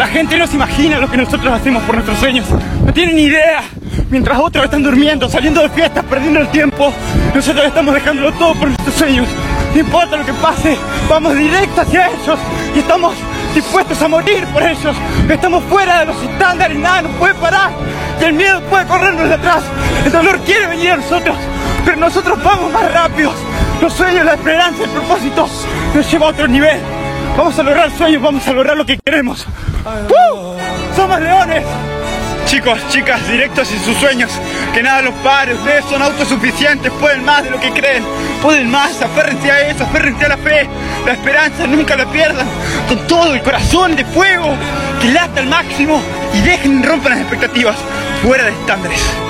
La gente no se imagina lo que nosotros hacemos por nuestros sueños. No tienen ni idea. Mientras otros están durmiendo, saliendo de fiestas, perdiendo el tiempo, nosotros estamos dejándolo todo por nuestros sueños. No importa lo que pase, vamos directo hacia ellos y estamos dispuestos a morir por ellos. Estamos fuera de los estándares, nada nos puede parar. Y el miedo puede corrernos de atrás. El dolor quiere venir a nosotros, pero nosotros vamos más rápidos. Los sueños, la esperanza, el propósito nos lleva a otro nivel. Vamos a lograr sueños, vamos a lograr lo que queremos. ¡Uh! ¡Somos leones! Chicos, chicas, directos en sus sueños, que nada los pare, ustedes son autosuficientes, pueden más de lo que creen, pueden más, aférrense a eso, aférrense a la fe, la esperanza, nunca la pierdan, con todo el corazón de fuego, que lata al máximo y dejen rompan las expectativas, fuera de estándares.